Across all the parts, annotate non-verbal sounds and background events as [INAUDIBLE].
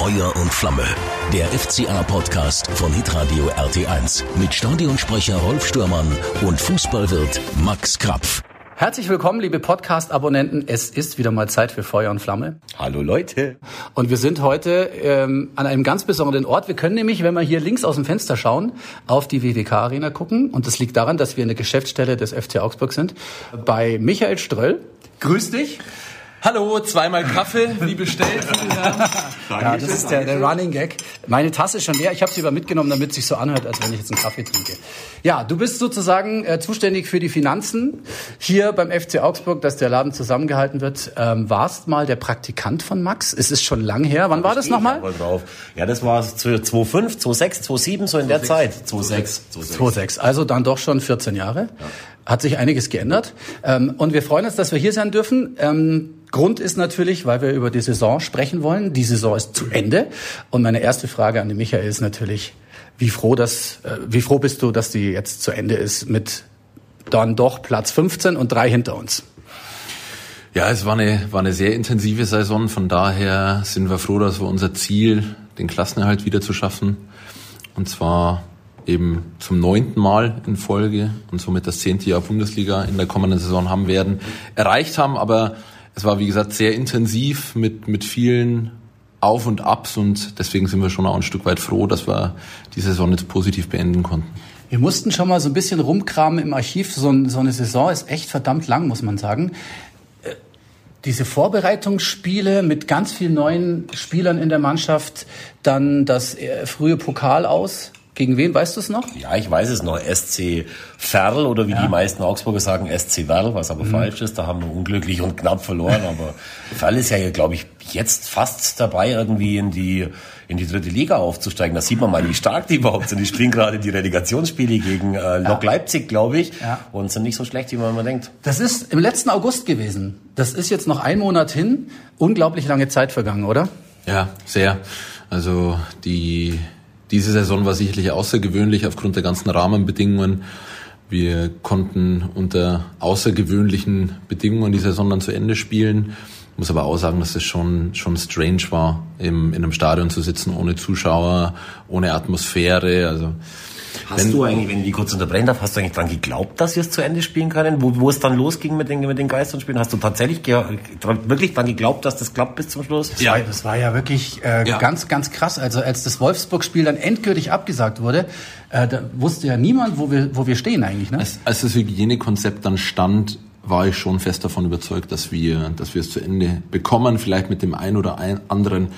Feuer und Flamme. Der FCA-Podcast von Hitradio RT1 mit Stadionsprecher Rolf Stürmann und Fußballwirt Max Krapf. Herzlich willkommen, liebe Podcast-Abonnenten. Es ist wieder mal Zeit für Feuer und Flamme. Hallo Leute. Und wir sind heute ähm, an einem ganz besonderen Ort. Wir können nämlich, wenn wir hier links aus dem Fenster schauen, auf die WWK-Arena gucken. Und das liegt daran, dass wir in der Geschäftsstelle des FC Augsburg sind. Bei Michael Ströll. Grüß dich. Hallo, zweimal Kaffee, wie bestellt. ja, das ist der, der Running Gag. Meine Tasse ist schon leer. Ich habe sie aber mitgenommen, damit es sich so anhört, als wenn ich jetzt einen Kaffee trinke. Ja, du bist sozusagen äh, zuständig für die Finanzen hier beim FC Augsburg, dass der Laden zusammengehalten wird. Ähm, warst mal der Praktikant von Max? Es ist schon lang her. Wann war das nochmal? Ja, das war 2005, 2006, 2007, so in 2006, der Zeit. 2006. 2006. 2006. Also dann doch schon 14 Jahre. Ja. Hat sich einiges geändert. Ähm, und wir freuen uns, dass wir hier sein dürfen. Ähm, Grund ist natürlich, weil wir über die Saison sprechen wollen. Die Saison ist zu Ende. Und meine erste Frage an den Michael ist natürlich, wie froh, dass, äh, wie froh bist du, dass die jetzt zu Ende ist mit dann doch Platz 15 und drei hinter uns? Ja, es war eine, war eine sehr intensive Saison. Von daher sind wir froh, dass wir unser Ziel, den Klassenerhalt wieder zu schaffen, und zwar eben zum neunten Mal in Folge und somit das zehnte Jahr Bundesliga in der kommenden Saison haben werden, erreicht haben. Aber es war, wie gesagt, sehr intensiv mit, mit vielen Auf und Abs und deswegen sind wir schon auch ein Stück weit froh, dass wir die Saison jetzt positiv beenden konnten. Wir mussten schon mal so ein bisschen rumkramen im Archiv. So, so eine Saison ist echt verdammt lang, muss man sagen. Äh, diese Vorbereitungsspiele mit ganz vielen neuen Spielern in der Mannschaft, dann das äh, frühe Pokal aus, gegen wen, weißt du es noch? Ja, ich weiß es noch. SC Verl oder wie ja. die meisten Augsburger sagen, SC Werl, was aber mhm. falsch ist. Da haben wir unglücklich und knapp verloren. Aber Verl ist ja, glaube ich, jetzt fast dabei, irgendwie in die, in die dritte Liga aufzusteigen. Da sieht man mal, wie stark die überhaupt sind. Die spielen gerade die Relegationsspiele gegen äh, Lok ja. Leipzig, glaube ich. Ja. Und sind nicht so schlecht, wie man immer denkt. Das ist im letzten August gewesen. Das ist jetzt noch ein Monat hin. Unglaublich lange Zeit vergangen, oder? Ja, sehr. Also die diese Saison war sicherlich außergewöhnlich aufgrund der ganzen Rahmenbedingungen. Wir konnten unter außergewöhnlichen Bedingungen die Saison dann zu Ende spielen. Muss aber auch sagen, dass es schon, schon strange war, im, in einem Stadion zu sitzen, ohne Zuschauer, ohne Atmosphäre. Also Hast wenn, du eigentlich, wenn ich die kurz unterbrechen darf, hast du eigentlich dran geglaubt, dass wir es zu Ende spielen können? Wo, wo es dann losging mit den, mit den Geistern Hast du tatsächlich wirklich dran geglaubt, dass das klappt bis zum Schluss? Das ja, war, das war ja wirklich äh, ja. ganz, ganz krass. Also als das Wolfsburg-Spiel dann endgültig abgesagt wurde, äh, da wusste ja niemand, wo wir, wo wir stehen eigentlich. Ne? Als, als das Hygienekonzept dann stand, war ich schon fest davon überzeugt, dass wir, dass wir es zu Ende bekommen, vielleicht mit dem ein oder ein anderen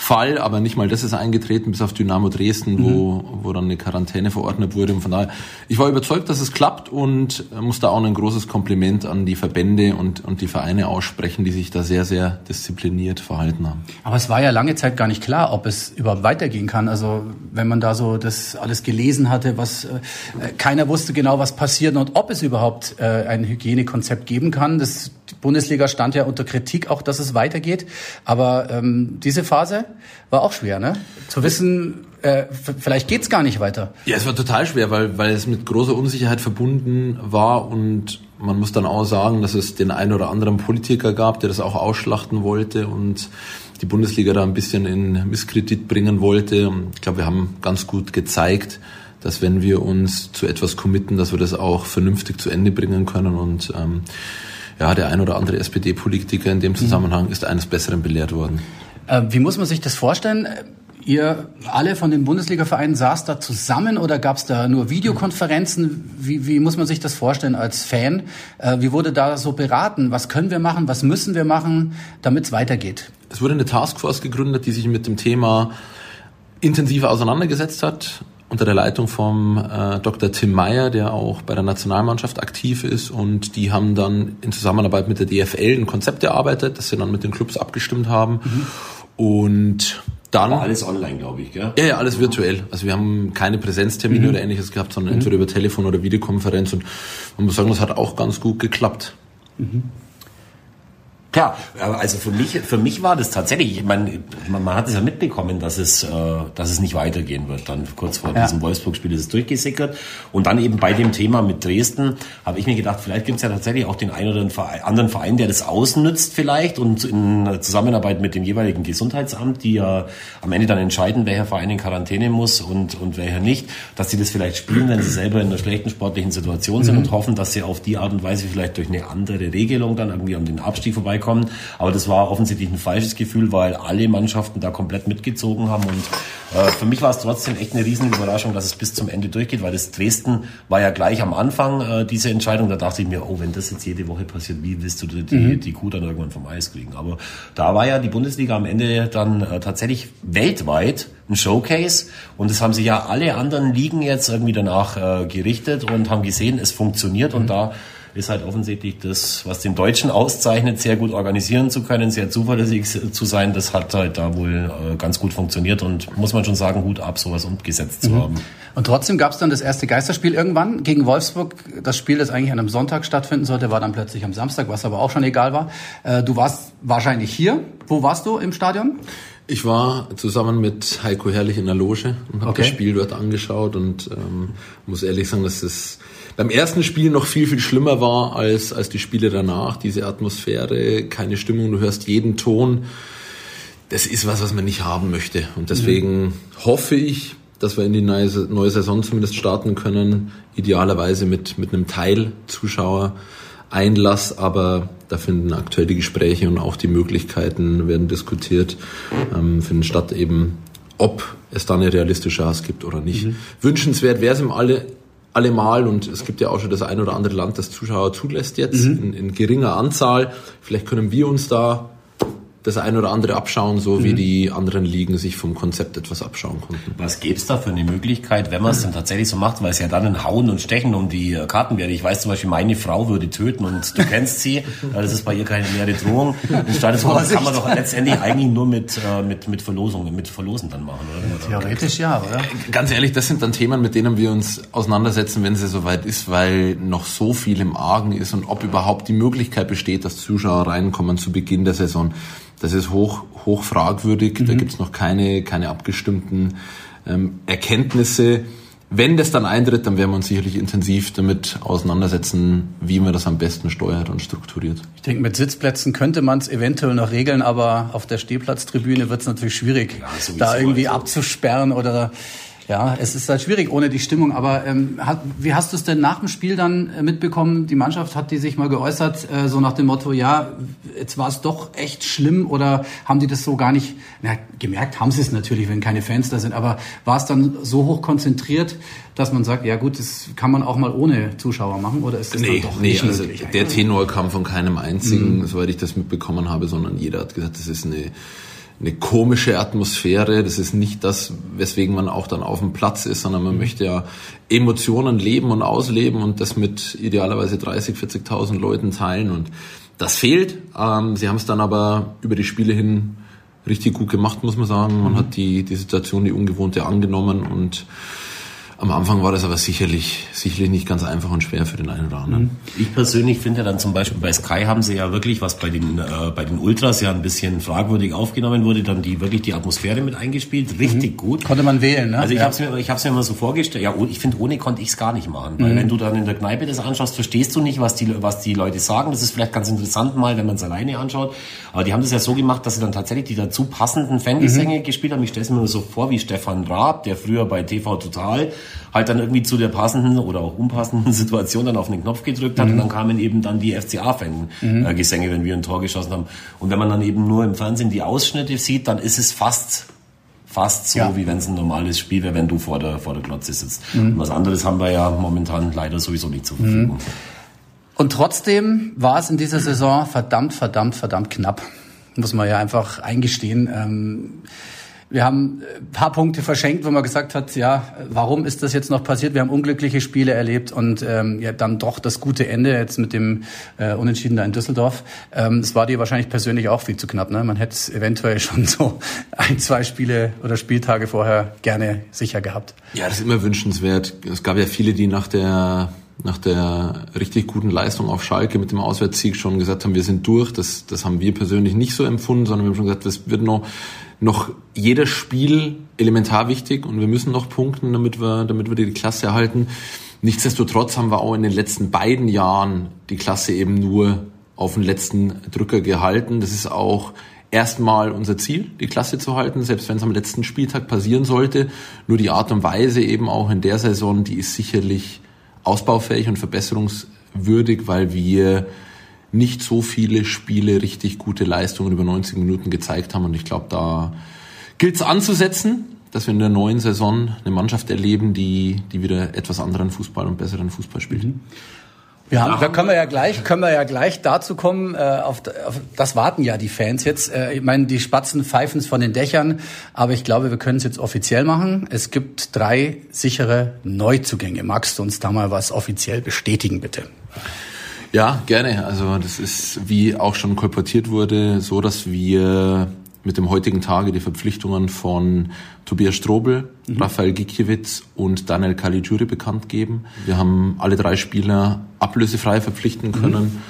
Fall, aber nicht mal das ist eingetreten, bis auf Dynamo Dresden, mhm. wo, wo dann eine Quarantäne verordnet wurde. Und von daher, ich war überzeugt, dass es klappt und muss da auch ein großes Kompliment an die Verbände und, und die Vereine aussprechen, die sich da sehr, sehr diszipliniert verhalten haben. Aber es war ja lange Zeit gar nicht klar, ob es überhaupt weitergehen kann. Also wenn man da so das alles gelesen hatte, was äh, keiner wusste genau, was passiert und ob es überhaupt äh, ein Hygienekonzept geben kann. Das Bundesliga stand ja unter Kritik auch, dass es weitergeht. Aber ähm, diese Phase war auch schwer, ne? Zu wissen, äh, vielleicht geht's gar nicht weiter. Ja, es war total schwer, weil, weil es mit großer Unsicherheit verbunden war und man muss dann auch sagen, dass es den einen oder anderen Politiker gab, der das auch ausschlachten wollte und die Bundesliga da ein bisschen in Misskredit bringen wollte. Und ich glaube, wir haben ganz gut gezeigt, dass wenn wir uns zu etwas committen, dass wir das auch vernünftig zu Ende bringen können und ähm, ja, der ein oder andere SPD-Politiker in dem Zusammenhang ist eines Besseren belehrt worden. Äh, wie muss man sich das vorstellen? Ihr alle von den Bundesliga-Vereinen saßt da zusammen oder gab es da nur Videokonferenzen? Wie, wie, muss man sich das vorstellen als Fan? Äh, wie wurde da so beraten? Was können wir machen? Was müssen wir machen, damit es weitergeht? Es wurde eine Taskforce gegründet, die sich mit dem Thema intensiver auseinandergesetzt hat unter der Leitung vom äh, Dr. Tim Meyer, der auch bei der Nationalmannschaft aktiv ist. Und die haben dann in Zusammenarbeit mit der DFL ein Konzept erarbeitet, das sie dann mit den Clubs abgestimmt haben. Mhm. Und dann. War alles online, glaube ich, gell? Ja, ja, alles virtuell. Also wir haben keine Präsenztermine mhm. oder ähnliches gehabt, sondern mhm. entweder über Telefon oder Videokonferenz. Und man muss sagen, das hat auch ganz gut geklappt. Klar, also für mich, für mich war das tatsächlich, ich meine, man, man hat es ja mitbekommen, dass es, äh, dass es nicht weitergehen wird. Dann kurz vor ja. diesem Wolfsburg-Spiel ist es durchgesickert. Und dann eben bei dem Thema mit Dresden habe ich mir gedacht, vielleicht gibt es ja tatsächlich auch den einen oder anderen Verein, der das ausnützt vielleicht und in Zusammenarbeit mit dem jeweiligen Gesundheitsamt, die ja am Ende dann entscheiden, welcher Verein in Quarantäne muss und, und welcher nicht, dass sie das vielleicht spielen, wenn sie selber in einer schlechten sportlichen Situation sind mhm. und hoffen, dass sie auf die Art und Weise vielleicht durch eine andere Regelung dann irgendwie an den Abstieg vorbei vorbeikommen. Aber das war offensichtlich ein falsches Gefühl, weil alle Mannschaften da komplett mitgezogen haben. Und äh, für mich war es trotzdem echt eine riesen Überraschung, dass es bis zum Ende durchgeht, weil das Dresden war ja gleich am Anfang äh, diese Entscheidung. Da dachte ich mir, oh, wenn das jetzt jede Woche passiert, wie willst du die, mhm. die Kuh dann irgendwann vom Eis kriegen? Aber da war ja die Bundesliga am Ende dann äh, tatsächlich weltweit ein Showcase und es haben sich ja alle anderen Ligen jetzt irgendwie danach äh, gerichtet und haben gesehen, es funktioniert mhm. und da ist halt offensichtlich das, was den Deutschen auszeichnet, sehr gut organisieren zu können, sehr zuverlässig zu sein. Das hat halt da wohl äh, ganz gut funktioniert und muss man schon sagen, gut ab, sowas umgesetzt zu mhm. haben. Und trotzdem gab es dann das erste Geisterspiel irgendwann gegen Wolfsburg. Das Spiel, das eigentlich an einem Sonntag stattfinden sollte, war dann plötzlich am Samstag, was aber auch schon egal war. Äh, du warst wahrscheinlich hier. Wo warst du im Stadion? Ich war zusammen mit Heiko Herrlich in der Loge und habe okay. das Spiel dort angeschaut und ähm, muss ehrlich sagen, dass es beim ersten Spiel noch viel, viel schlimmer war als, als die Spiele danach. Diese Atmosphäre, keine Stimmung, du hörst jeden Ton. Das ist was, was man nicht haben möchte. Und deswegen mhm. hoffe ich, dass wir in die neue, neue Saison zumindest starten können. Idealerweise mit, mit einem Teil Zuschauer. Einlass, aber da finden aktuell die Gespräche und auch die Möglichkeiten werden diskutiert, ähm, finden statt eben, ob es da eine realistische Chance gibt oder nicht. Mhm. Wünschenswert wäre es im alle, allemal und es gibt ja auch schon das ein oder andere Land, das Zuschauer zulässt jetzt mhm. in, in, geringer Anzahl. Vielleicht können wir uns da das ein oder andere abschauen, so mhm. wie die anderen Ligen sich vom Konzept etwas abschauen konnten. Was gäbe es da für eine Möglichkeit, wenn man es dann tatsächlich so macht, weil es ja dann ein Hauen und Stechen um die äh, Karten wäre. Ich weiß zum Beispiel, meine Frau würde töten und du kennst sie, [LAUGHS] das ist bei ihr keine leere Drohung. Den Status kann man doch letztendlich eigentlich nur mit, äh, mit, mit Verlosungen, mit Verlosen dann machen, oder? Theoretisch ja, oder? Äh, ganz ehrlich, das sind dann Themen, mit denen wir uns auseinandersetzen, wenn es soweit ist, weil noch so viel im Argen ist und ob überhaupt die Möglichkeit besteht, dass Zuschauer reinkommen zu Beginn der Saison. Das ist hoch, hoch fragwürdig. Mhm. Da gibt's noch keine, keine abgestimmten ähm, Erkenntnisse. Wenn das dann eintritt, dann werden wir uns sicherlich intensiv damit auseinandersetzen, wie man das am besten steuert und strukturiert. Ich denke, mit Sitzplätzen könnte man es eventuell noch regeln, aber auf der Stehplatztribüne wird es natürlich schwierig, ja, da irgendwie also. abzusperren oder ja, es ist halt schwierig ohne die Stimmung. Aber ähm, hat, wie hast du es denn nach dem Spiel dann äh, mitbekommen? Die Mannschaft hat die sich mal geäußert, äh, so nach dem Motto, ja, jetzt war es doch echt schlimm oder haben die das so gar nicht, na, gemerkt haben sie es natürlich, wenn keine Fans da sind, aber war es dann so hoch konzentriert, dass man sagt, ja gut, das kann man auch mal ohne Zuschauer machen oder ist das nee, dann doch nee, nicht also möglich? Der Tenor kam von keinem einzigen, mhm. soweit ich das mitbekommen habe, sondern jeder hat gesagt, das ist eine eine komische Atmosphäre. Das ist nicht das, weswegen man auch dann auf dem Platz ist, sondern man mhm. möchte ja Emotionen leben und ausleben und das mit idealerweise 30, 40.000 Leuten teilen. Und das fehlt. Ähm, sie haben es dann aber über die Spiele hin richtig gut gemacht, muss man sagen. Man mhm. hat die, die Situation, die ungewohnte angenommen und am Anfang war das aber sicherlich, sicherlich nicht ganz einfach und schwer für den einen oder anderen. Ich persönlich finde ja dann zum Beispiel bei Sky haben sie ja wirklich, was bei den, äh, bei den Ultras ja ein bisschen fragwürdig aufgenommen wurde, dann die wirklich die Atmosphäre mit eingespielt. Richtig mhm. gut. Konnte man wählen, ne? Also ich ja. habe es mir, ich hab's mir immer so vorgestellt. Ja, ich finde, ohne konnte ich es gar nicht machen. Weil mhm. wenn du dann in der Kneipe das anschaust, verstehst du nicht, was die, was die Leute sagen. Das ist vielleicht ganz interessant mal, wenn man es alleine anschaut. Aber die haben das ja so gemacht, dass sie dann tatsächlich die dazu passenden Fangesänge mhm. gespielt haben. Ich stelle es mir so vor wie Stefan Raab, der früher bei TV Total halt dann irgendwie zu der passenden oder auch unpassenden [LAUGHS] Situation dann auf den Knopf gedrückt hat mhm. und dann kamen eben dann die FCA-Fan-Gesänge, mhm. wenn wir ein Tor geschossen haben. Und wenn man dann eben nur im Fernsehen die Ausschnitte sieht, dann ist es fast fast so, ja. wie wenn es ein normales Spiel wäre, wenn du vor der, vor der Glotze sitzt. Mhm. Und was anderes haben wir ja momentan leider sowieso nicht zur Verfügung. Mhm. Und trotzdem war es in dieser Saison verdammt, verdammt, verdammt knapp. Muss man ja einfach eingestehen. Ähm, wir haben ein paar Punkte verschenkt, wo man gesagt hat, ja, warum ist das jetzt noch passiert? Wir haben unglückliche Spiele erlebt und ähm, ja, dann doch das gute Ende jetzt mit dem äh, Unentschieden da in Düsseldorf. Ähm, es war dir wahrscheinlich persönlich auch viel zu knapp. Ne? Man hätte es eventuell [LAUGHS] schon so ein, zwei Spiele oder Spieltage vorher gerne sicher gehabt. Ja, das ist immer wünschenswert. Es gab ja viele, die nach der nach der richtig guten Leistung auf Schalke mit dem Auswärtssieg schon gesagt haben, wir sind durch. Das, das haben wir persönlich nicht so empfunden, sondern wir haben schon gesagt, es wird noch, noch jedes Spiel elementar wichtig und wir müssen noch punkten, damit wir, damit wir die Klasse erhalten. Nichtsdestotrotz haben wir auch in den letzten beiden Jahren die Klasse eben nur auf den letzten Drücker gehalten. Das ist auch erstmal unser Ziel, die Klasse zu halten, selbst wenn es am letzten Spieltag passieren sollte. Nur die Art und Weise eben auch in der Saison, die ist sicherlich ausbaufähig und verbesserungswürdig, weil wir nicht so viele Spiele richtig gute Leistungen über 90 Minuten gezeigt haben. Und ich glaube, da gilt es anzusetzen, dass wir in der neuen Saison eine Mannschaft erleben, die, die wieder etwas anderen Fußball und besseren Fußball spielt. Mhm. Wir haben, da können wir ja gleich, können wir ja gleich dazu kommen. Äh, auf, auf das warten ja die Fans jetzt. Äh, ich meine, die Spatzen pfeifen es von den Dächern, aber ich glaube, wir können es jetzt offiziell machen. Es gibt drei sichere Neuzugänge. Magst du uns da mal was offiziell bestätigen, bitte? Ja, gerne. Also das ist, wie auch schon kolportiert wurde, so, dass wir mit dem heutigen Tage die Verpflichtungen von Tobias Strobel, mhm. Raphael Gikiewicz und Daniel Caligiuri bekannt geben. Wir haben alle drei Spieler ablösefrei verpflichten können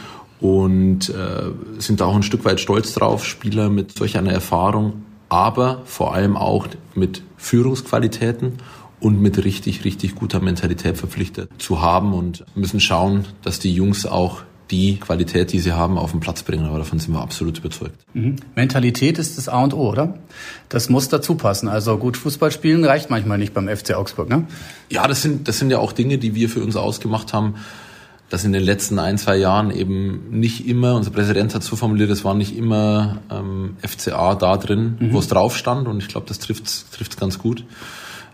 mhm. und äh, sind da auch ein Stück weit stolz drauf, Spieler mit solch einer Erfahrung, aber vor allem auch mit Führungsqualitäten und mit richtig, richtig guter Mentalität verpflichtet zu haben und müssen schauen, dass die Jungs auch die Qualität, die sie haben, auf den Platz bringen. Aber davon sind wir absolut überzeugt. Mhm. Mentalität ist das A und O, oder? Das muss dazu passen. Also gut Fußball spielen reicht manchmal nicht beim FC Augsburg, ne? Ja, das sind, das sind ja auch Dinge, die wir für uns ausgemacht haben, dass in den letzten ein, zwei Jahren eben nicht immer, unser Präsident hat so formuliert, es war nicht immer ähm, FCA da drin, mhm. wo es drauf stand. Und ich glaube, das trifft trifft ganz gut.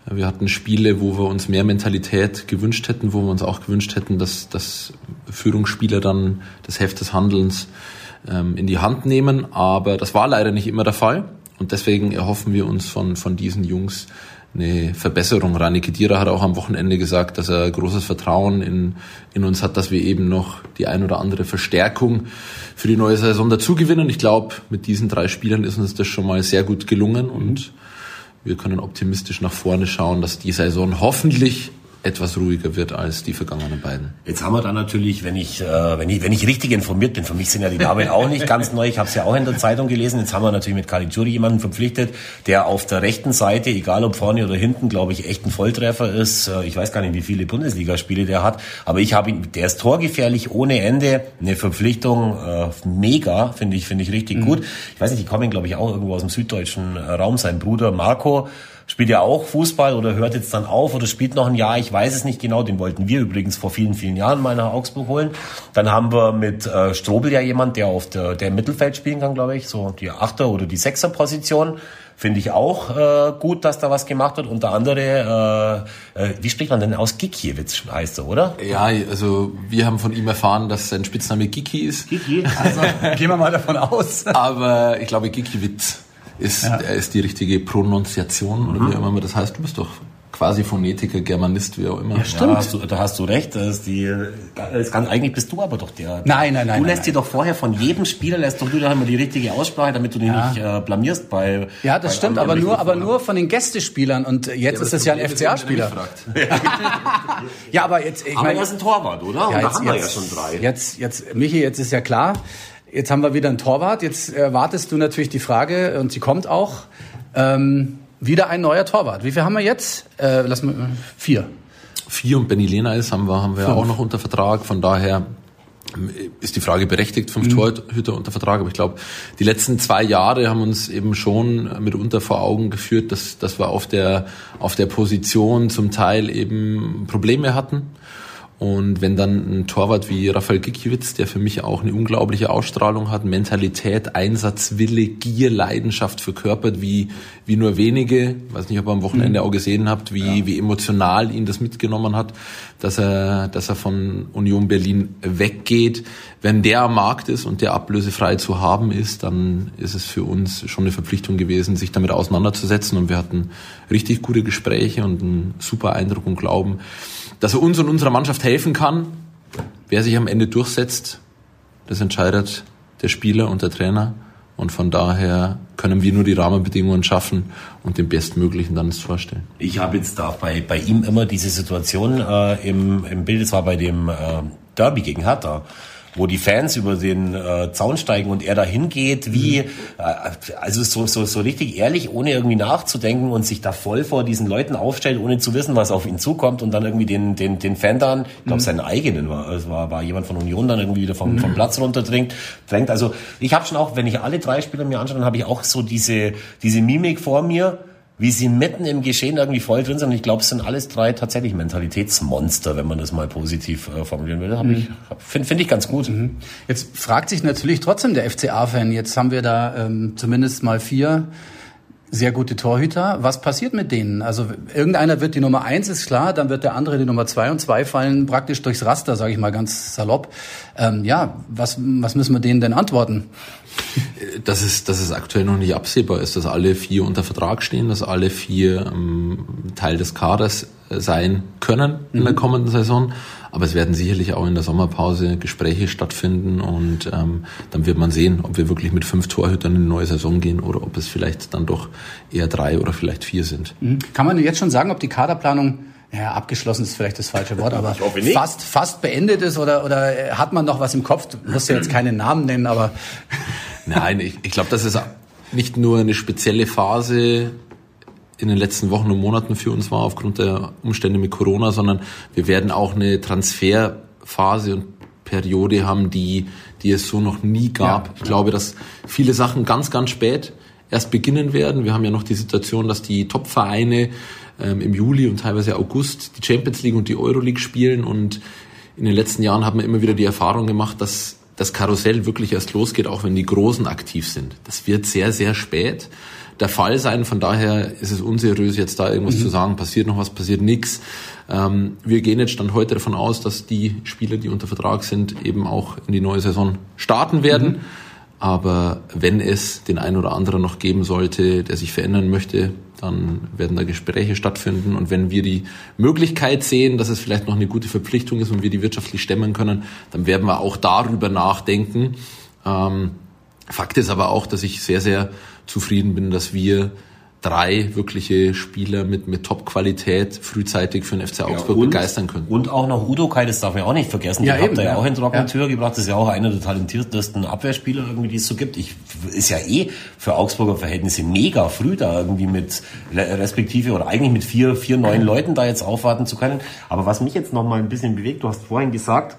Wir hatten Spiele, wo wir uns mehr Mentalität gewünscht hätten, wo wir uns auch gewünscht hätten, dass, dass Führungsspieler dann das Heft des Handelns ähm, in die Hand nehmen. Aber das war leider nicht immer der Fall. Und deswegen erhoffen wir uns von, von diesen Jungs eine Verbesserung. Rani Kedira hat auch am Wochenende gesagt, dass er großes Vertrauen in, in uns hat, dass wir eben noch die ein oder andere Verstärkung für die neue Saison dazugewinnen. Ich glaube, mit diesen drei Spielern ist uns das schon mal sehr gut gelungen und wir können optimistisch nach vorne schauen, dass die Saison hoffentlich etwas ruhiger wird als die vergangenen beiden. Jetzt haben wir dann natürlich, wenn ich, äh, wenn ich, wenn ich richtig informiert bin, für mich sind ja die Namen auch nicht ganz neu, ich habe es ja auch in der Zeitung gelesen, jetzt haben wir natürlich mit Caligiuri jemanden verpflichtet, der auf der rechten Seite, egal ob vorne oder hinten, glaube ich, echt ein Volltreffer ist. Äh, ich weiß gar nicht, wie viele Bundesligaspiele der hat, aber ich habe ihn, der ist torgefährlich ohne Ende, eine Verpflichtung äh, mega, finde ich, finde ich richtig mhm. gut. Ich weiß nicht, die kommen, glaube ich, auch irgendwo aus dem süddeutschen Raum, sein Bruder Marco, spielt ja auch Fußball oder hört jetzt dann auf oder spielt noch ein Jahr, ich weiß es nicht genau, den wollten wir übrigens vor vielen, vielen Jahren mal nach Augsburg holen. Dann haben wir mit äh, Strobel ja jemand, der auf der, der im Mittelfeld spielen kann, glaube ich, so die Achter- oder die Sechser-Position. Finde ich auch äh, gut, dass da was gemacht wird. Unter anderem, äh, äh, wie spricht man denn aus? Gikiewicz heißt er, oder? Ja, also wir haben von ihm erfahren, dass sein Spitzname Giki ist. Giki, also [LAUGHS] gehen wir mal davon aus. Aber ich glaube Gikiewicz ist, ja. ist die richtige Pronunziation oder mhm. wie immer das heißt. Du bist doch quasi Phonetiker, Germanist, wie auch immer. Ja, stimmt. Ja, hast du, da hast du recht. Das ist die, das kann, eigentlich bist du aber doch der. Nein, nein, nein. Du lässt nein, dir doch vorher von jedem Spieler lässt doch du da immer die richtige Aussprache, damit du dich ja. nicht äh, blamierst bei. Ja, das bei stimmt, aber nur, aber nur von den Gästespielern und jetzt ja, ist es ja ein FCA-Spieler. [LAUGHS] ja, aber jetzt, ich meine, er ist ein Torwart, oder? Ja, und da haben wir ja schon drei. Jetzt, jetzt, Michi, jetzt ist ja klar. Jetzt haben wir wieder einen Torwart. Jetzt erwartest du natürlich die Frage, und sie kommt auch, ähm, wieder ein neuer Torwart. Wie viel haben wir jetzt? Äh, lass mal, vier. Vier und Benny Lenays haben wir, haben wir auch noch unter Vertrag. Von daher ähm, ist die Frage berechtigt, fünf mhm. Torhüter unter Vertrag. Aber ich glaube, die letzten zwei Jahre haben uns eben schon mitunter vor Augen geführt, dass, dass wir auf der, auf der Position zum Teil eben Probleme hatten. Und wenn dann ein Torwart wie Rafael Gikiewicz, der für mich auch eine unglaubliche Ausstrahlung hat, Mentalität, Einsatzwille, Gier, Leidenschaft verkörpert, wie, wie nur wenige, ich weiß nicht, ob ihr am Wochenende mhm. auch gesehen habt, wie, ja. wie emotional ihn das mitgenommen hat, dass er, dass er von Union Berlin weggeht. Wenn der am Markt ist und der ablösefrei zu haben ist, dann ist es für uns schon eine Verpflichtung gewesen, sich damit auseinanderzusetzen. Und wir hatten richtig gute Gespräche und einen super Eindruck und Glauben, dass er uns und unserer Mannschaft helfen kann. Wer sich am Ende durchsetzt, das entscheidet der Spieler und der Trainer. Und von daher können wir nur die Rahmenbedingungen schaffen und den Bestmöglichen dann es vorstellen. Ich habe jetzt da bei, bei ihm immer diese Situation äh, im, im Bild, es war bei dem äh, Derby gegen Hertha wo die Fans über den äh, Zaun steigen und er da hingeht, wie, mhm. äh, also so, so, so richtig ehrlich, ohne irgendwie nachzudenken und sich da voll vor diesen Leuten aufstellt, ohne zu wissen, was auf ihn zukommt und dann irgendwie den, den, den Fan dann, ich glaube, mhm. seinen eigenen war, es war, war jemand von Union dann irgendwie wieder vom, mhm. vom Platz runterdrängt, drängt. Also ich habe schon auch, wenn ich alle drei Spieler mir anschaue, dann habe ich auch so diese, diese Mimik vor mir, wie sie mitten im Geschehen irgendwie voll drin sind. Und ich glaube, es sind alles drei tatsächlich Mentalitätsmonster, wenn man das mal positiv äh, formulieren will. Mhm. Ich, Finde find ich ganz gut. Mhm. Jetzt fragt sich natürlich trotzdem der FCA-Fan, jetzt haben wir da ähm, zumindest mal vier sehr gute Torhüter. Was passiert mit denen? Also irgendeiner wird die Nummer eins, ist klar, dann wird der andere die Nummer zwei und zwei fallen praktisch durchs Raster, sage ich mal ganz salopp. Ähm, ja, was, was müssen wir denen denn antworten? Dass es, dass es aktuell noch nicht absehbar ist, dass alle vier unter Vertrag stehen, dass alle vier ähm, Teil des Kaders sein können in der mhm. kommenden Saison. Aber es werden sicherlich auch in der Sommerpause Gespräche stattfinden und ähm, dann wird man sehen, ob wir wirklich mit fünf Torhütern in eine neue Saison gehen oder ob es vielleicht dann doch eher drei oder vielleicht vier sind. Mhm. Kann man jetzt schon sagen, ob die Kaderplanung ja, abgeschlossen ist vielleicht das falsche Wort, aber fast, fast beendet ist oder, oder hat man noch was im Kopf? Du musst ja jetzt keinen Namen nennen, aber. Nein, ich, ich glaube, das ist nicht nur eine spezielle Phase in den letzten Wochen und Monaten für uns war aufgrund der Umstände mit Corona, sondern wir werden auch eine Transferphase und Periode haben, die, die es so noch nie gab. Ja, ich glaube, dass viele Sachen ganz, ganz spät erst beginnen werden. Wir haben ja noch die Situation, dass die Top-Vereine ähm, im Juli und teilweise August die Champions League und die Euroleague spielen und in den letzten Jahren haben wir immer wieder die Erfahrung gemacht, dass das Karussell wirklich erst losgeht, auch wenn die Großen aktiv sind. Das wird sehr, sehr spät der Fall sein. Von daher ist es unseriös, jetzt da irgendwas mhm. zu sagen, passiert noch was, passiert nichts. Ähm, wir gehen jetzt Stand heute davon aus, dass die Spieler, die unter Vertrag sind, eben auch in die neue Saison starten werden. Mhm. Aber wenn es den einen oder anderen noch geben sollte, der sich verändern möchte, dann werden da Gespräche stattfinden. Und wenn wir die Möglichkeit sehen, dass es vielleicht noch eine gute Verpflichtung ist und wir die wirtschaftlich stemmen können, dann werden wir auch darüber nachdenken. Ähm, Fakt ist aber auch, dass ich sehr, sehr zufrieden bin, dass wir drei wirkliche Spieler mit, mit Top-Qualität frühzeitig für den FC Augsburg ja, und, begeistern können. Und auch noch Udo Kai, das darf man auch nicht vergessen. Ja, den habt ihr ja, ja auch in Trockentür ja. gebracht. Das ist ja auch einer der talentiertesten Abwehrspieler irgendwie, die es so gibt. Ich, ist ja eh für Augsburger Verhältnisse mega früh da irgendwie mit respektive oder eigentlich mit vier, vier neuen Leuten da jetzt aufwarten zu können. Aber was mich jetzt noch mal ein bisschen bewegt, du hast vorhin gesagt,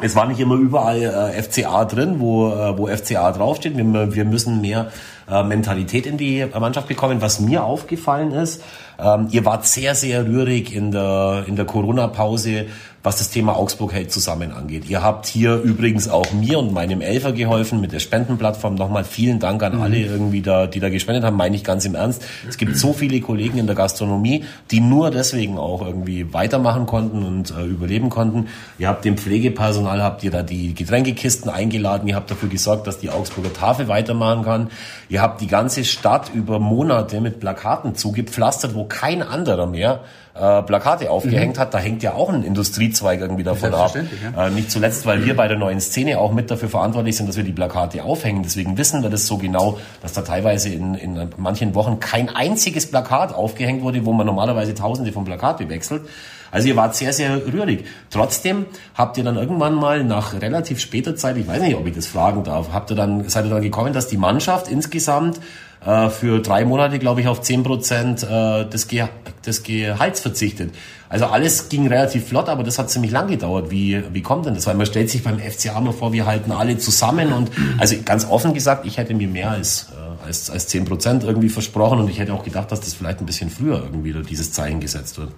es war nicht immer überall äh, FCA drin, wo, äh, wo FCA draufsteht. Wir, wir müssen mehr äh, Mentalität in die Mannschaft bekommen. Was mir aufgefallen ist, ähm, ihr wart sehr, sehr rührig in der, in der Corona-Pause was das Thema Augsburg hält zusammen angeht. Ihr habt hier übrigens auch mir und meinem Elfer geholfen mit der Spendenplattform. Nochmal vielen Dank an mhm. alle irgendwie da, die da gespendet haben, meine ich ganz im Ernst. Es gibt so viele Kollegen in der Gastronomie, die nur deswegen auch irgendwie weitermachen konnten und äh, überleben konnten. Ihr habt dem Pflegepersonal, habt ihr da die Getränkekisten eingeladen, ihr habt dafür gesorgt, dass die Augsburger Tafel weitermachen kann. Ihr habt die ganze Stadt über Monate mit Plakaten zugepflastert, wo kein anderer mehr äh, Plakate aufgehängt mhm. hat. Da hängt ja auch ein Industriezweig irgendwie davon ab. Ja. Äh, nicht zuletzt, weil wir bei der neuen Szene auch mit dafür verantwortlich sind, dass wir die Plakate aufhängen. Deswegen wissen wir das so genau, dass da teilweise in, in manchen Wochen kein einziges Plakat aufgehängt wurde, wo man normalerweise tausende von Plakate wechselt. Also ihr wart sehr, sehr rührig. Trotzdem habt ihr dann irgendwann mal nach relativ später Zeit, ich weiß nicht, ob ich das fragen darf, habt ihr dann, seid ihr dann gekommen, dass die Mannschaft insgesamt äh, für drei Monate, glaube ich, auf zehn Prozent äh, des, Ge des Gehalts verzichtet. Also alles ging relativ flott, aber das hat ziemlich lang gedauert. Wie, wie kommt denn das? Weil man stellt sich beim FCA mal vor, wir halten alle zusammen und also ganz offen gesagt, ich hätte mir mehr als, äh, als, als 10 Prozent irgendwie versprochen und ich hätte auch gedacht, dass das vielleicht ein bisschen früher irgendwie dieses Zeichen gesetzt wird.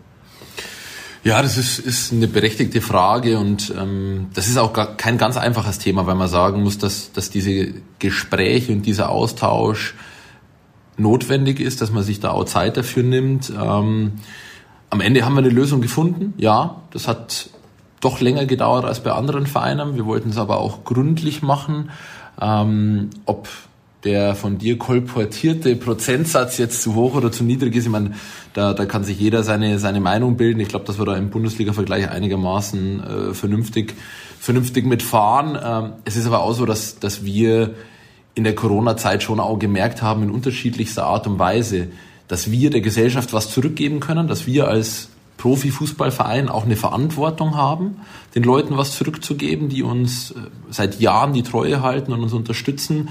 Ja, das ist, ist eine berechtigte Frage und ähm, das ist auch gar kein ganz einfaches Thema, weil man sagen muss, dass, dass diese Gespräche und dieser Austausch notwendig ist, dass man sich da auch Zeit dafür nimmt. Ähm, am Ende haben wir eine Lösung gefunden. Ja, das hat doch länger gedauert als bei anderen Vereinen. Wir wollten es aber auch gründlich machen. Ähm, ob der von dir kolportierte Prozentsatz jetzt zu hoch oder zu niedrig ist, ich meine, da, da kann sich jeder seine, seine Meinung bilden. Ich glaube, dass wir da im Bundesliga-Vergleich einigermaßen äh, vernünftig, vernünftig mitfahren. Ähm, es ist aber auch so, dass, dass wir in der Corona-Zeit schon auch gemerkt haben, in unterschiedlichster Art und Weise, dass wir der Gesellschaft was zurückgeben können, dass wir als Profifußballverein auch eine Verantwortung haben, den Leuten was zurückzugeben, die uns äh, seit Jahren die Treue halten und uns unterstützen.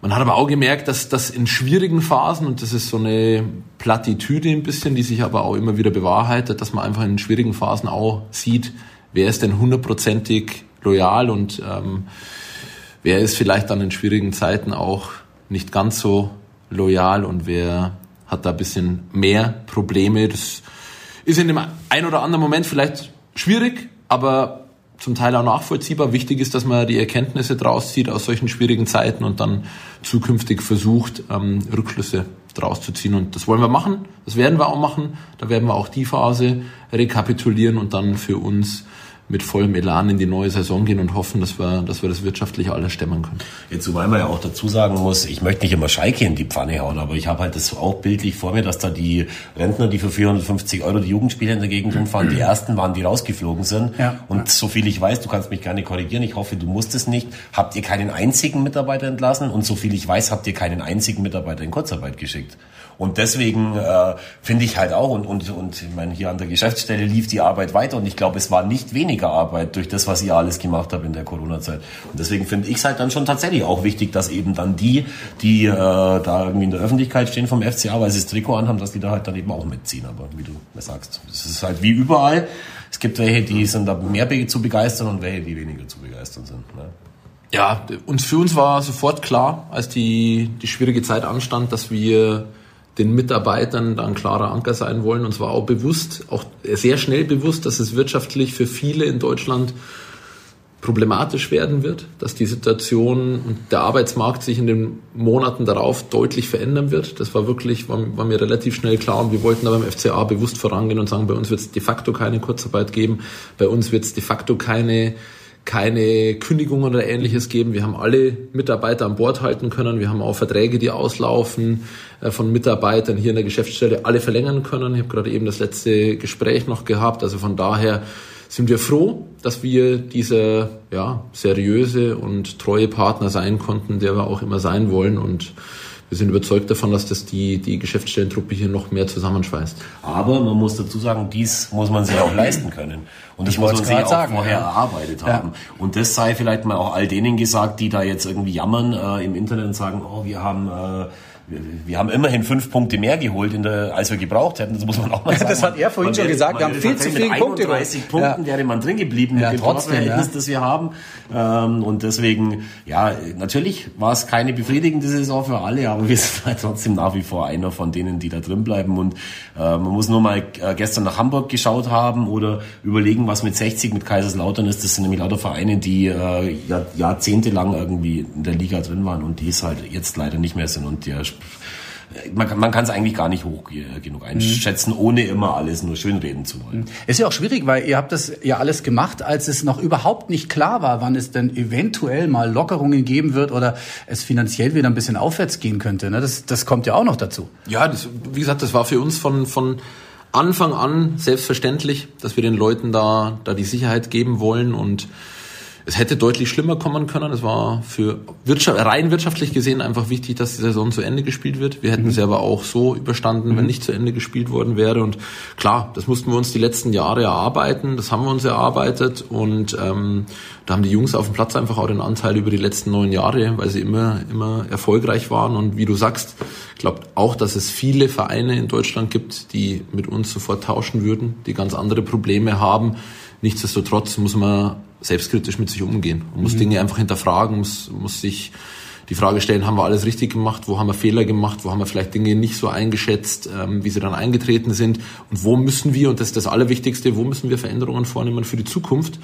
Man hat aber auch gemerkt, dass das in schwierigen Phasen, und das ist so eine Plattitüde ein bisschen, die sich aber auch immer wieder bewahrheitet, dass man einfach in schwierigen Phasen auch sieht, wer ist denn hundertprozentig loyal und ähm, wer ist vielleicht dann in schwierigen Zeiten auch nicht ganz so loyal und wer hat da ein bisschen mehr Probleme. Das ist in dem ein oder anderen Moment vielleicht schwierig, aber zum Teil auch nachvollziehbar. Wichtig ist, dass man die Erkenntnisse draus zieht aus solchen schwierigen Zeiten und dann zukünftig versucht, ähm, Rückschlüsse draus zu ziehen. Und das wollen wir machen, das werden wir auch machen. Da werden wir auch die Phase rekapitulieren und dann für uns mit vollem Elan in die neue Saison gehen und hoffen, dass wir, dass wir das wirtschaftlich alles stemmen können. Jetzt, wobei man ja auch dazu sagen muss, ich möchte nicht immer Schalke in die Pfanne hauen, aber ich habe halt das auch bildlich vor mir, dass da die Rentner, die für 450 Euro die Jugendspiele in der Gegend rumfahren, die ersten waren, die rausgeflogen sind. Ja. Und so viel ich weiß, du kannst mich gerne korrigieren, ich hoffe, du musst es nicht, habt ihr keinen einzigen Mitarbeiter entlassen und so viel ich weiß, habt ihr keinen einzigen Mitarbeiter in Kurzarbeit geschickt. Und deswegen äh, finde ich halt auch, und, und, und ich meine, hier an der Geschäftsstelle lief die Arbeit weiter und ich glaube, es war nicht weniger Arbeit durch das, was ihr alles gemacht habt in der Corona-Zeit. Und deswegen finde ich es halt dann schon tatsächlich auch wichtig, dass eben dann die, die äh, da irgendwie in der Öffentlichkeit stehen vom FCA, weil sie das Trikot anhaben, dass die da halt dann eben auch mitziehen. Aber wie du mir sagst, es ist halt wie überall. Es gibt welche, die sind da mehr zu begeistern und welche, die weniger zu begeistern sind. Ne? Ja, uns für uns war sofort klar, als die, die schwierige Zeit anstand, dass wir den Mitarbeitern da ein klarer Anker sein wollen. Und zwar auch bewusst, auch sehr schnell bewusst, dass es wirtschaftlich für viele in Deutschland problematisch werden wird, dass die Situation und der Arbeitsmarkt sich in den Monaten darauf deutlich verändern wird. Das war wirklich, war, war mir relativ schnell klar und wir wollten da beim FCA bewusst vorangehen und sagen, bei uns wird es de facto keine Kurzarbeit geben, bei uns wird es de facto keine keine Kündigungen oder ähnliches geben. Wir haben alle Mitarbeiter an Bord halten können. Wir haben auch Verträge, die auslaufen äh, von Mitarbeitern hier in der Geschäftsstelle, alle verlängern können. Ich habe gerade eben das letzte Gespräch noch gehabt. Also von daher sind wir froh, dass wir dieser ja, seriöse und treue Partner sein konnten, der wir auch immer sein wollen. Und wir sind überzeugt davon, dass das die, die Geschäftsstellentruppe hier noch mehr zusammenschweißt. Aber man muss dazu sagen, dies muss man sich auch [CLEARS THROAT] leisten können. Und das ich muss man sich auch sagen, vorher ja. erarbeitet haben. Ja. Und das sei vielleicht mal auch all denen gesagt, die da jetzt irgendwie jammern äh, im Internet und sagen, oh, wir haben... Äh, wir haben immerhin fünf Punkte mehr geholt, in der, als wir gebraucht hätten. Das muss man auch mal sagen. das hat er vorhin man schon gesagt. Wir haben viel zu viele Punkte. Mit 31 Punkten ja. wäre man drin geblieben ja, mit dem Torverhältnis, ja. das wir haben. Ähm, und deswegen, ja, natürlich war es keine befriedigende Saison für alle, aber wir sind halt trotzdem nach wie vor einer von denen, die da drin bleiben. Und äh, man muss nur mal äh, gestern nach Hamburg geschaut haben oder überlegen, was mit 60 mit Kaiserslautern ist. Das sind nämlich lauter Vereine, die äh, jahrzehntelang irgendwie in der Liga drin waren und die es halt jetzt leider nicht mehr sind. Und der man, man kann es eigentlich gar nicht hoch genug einschätzen, mhm. ohne immer alles nur schönreden zu wollen. Mhm. Ist ja auch schwierig, weil ihr habt das ja alles gemacht, als es noch überhaupt nicht klar war, wann es denn eventuell mal Lockerungen geben wird oder es finanziell wieder ein bisschen aufwärts gehen könnte. Ne? Das, das kommt ja auch noch dazu. Ja, das, wie gesagt, das war für uns von, von Anfang an selbstverständlich, dass wir den Leuten da, da die Sicherheit geben wollen und es hätte deutlich schlimmer kommen können. Es war für Wirtschaft, rein wirtschaftlich gesehen einfach wichtig, dass die Saison zu Ende gespielt wird. Wir hätten mhm. sie aber auch so überstanden, mhm. wenn nicht zu Ende gespielt worden wäre. Und klar, das mussten wir uns die letzten Jahre erarbeiten. Das haben wir uns erarbeitet. Und ähm, da haben die Jungs auf dem Platz einfach auch den Anteil über die letzten neun Jahre, weil sie immer, immer erfolgreich waren. Und wie du sagst, ich glaube auch, dass es viele Vereine in Deutschland gibt, die mit uns sofort tauschen würden, die ganz andere Probleme haben. Nichtsdestotrotz muss man selbstkritisch mit sich umgehen und muss mhm. Dinge einfach hinterfragen, muss, muss sich die Frage stellen, haben wir alles richtig gemacht, wo haben wir Fehler gemacht, wo haben wir vielleicht Dinge nicht so eingeschätzt, ähm, wie sie dann eingetreten sind und wo müssen wir, und das ist das Allerwichtigste, wo müssen wir Veränderungen vornehmen für die Zukunft,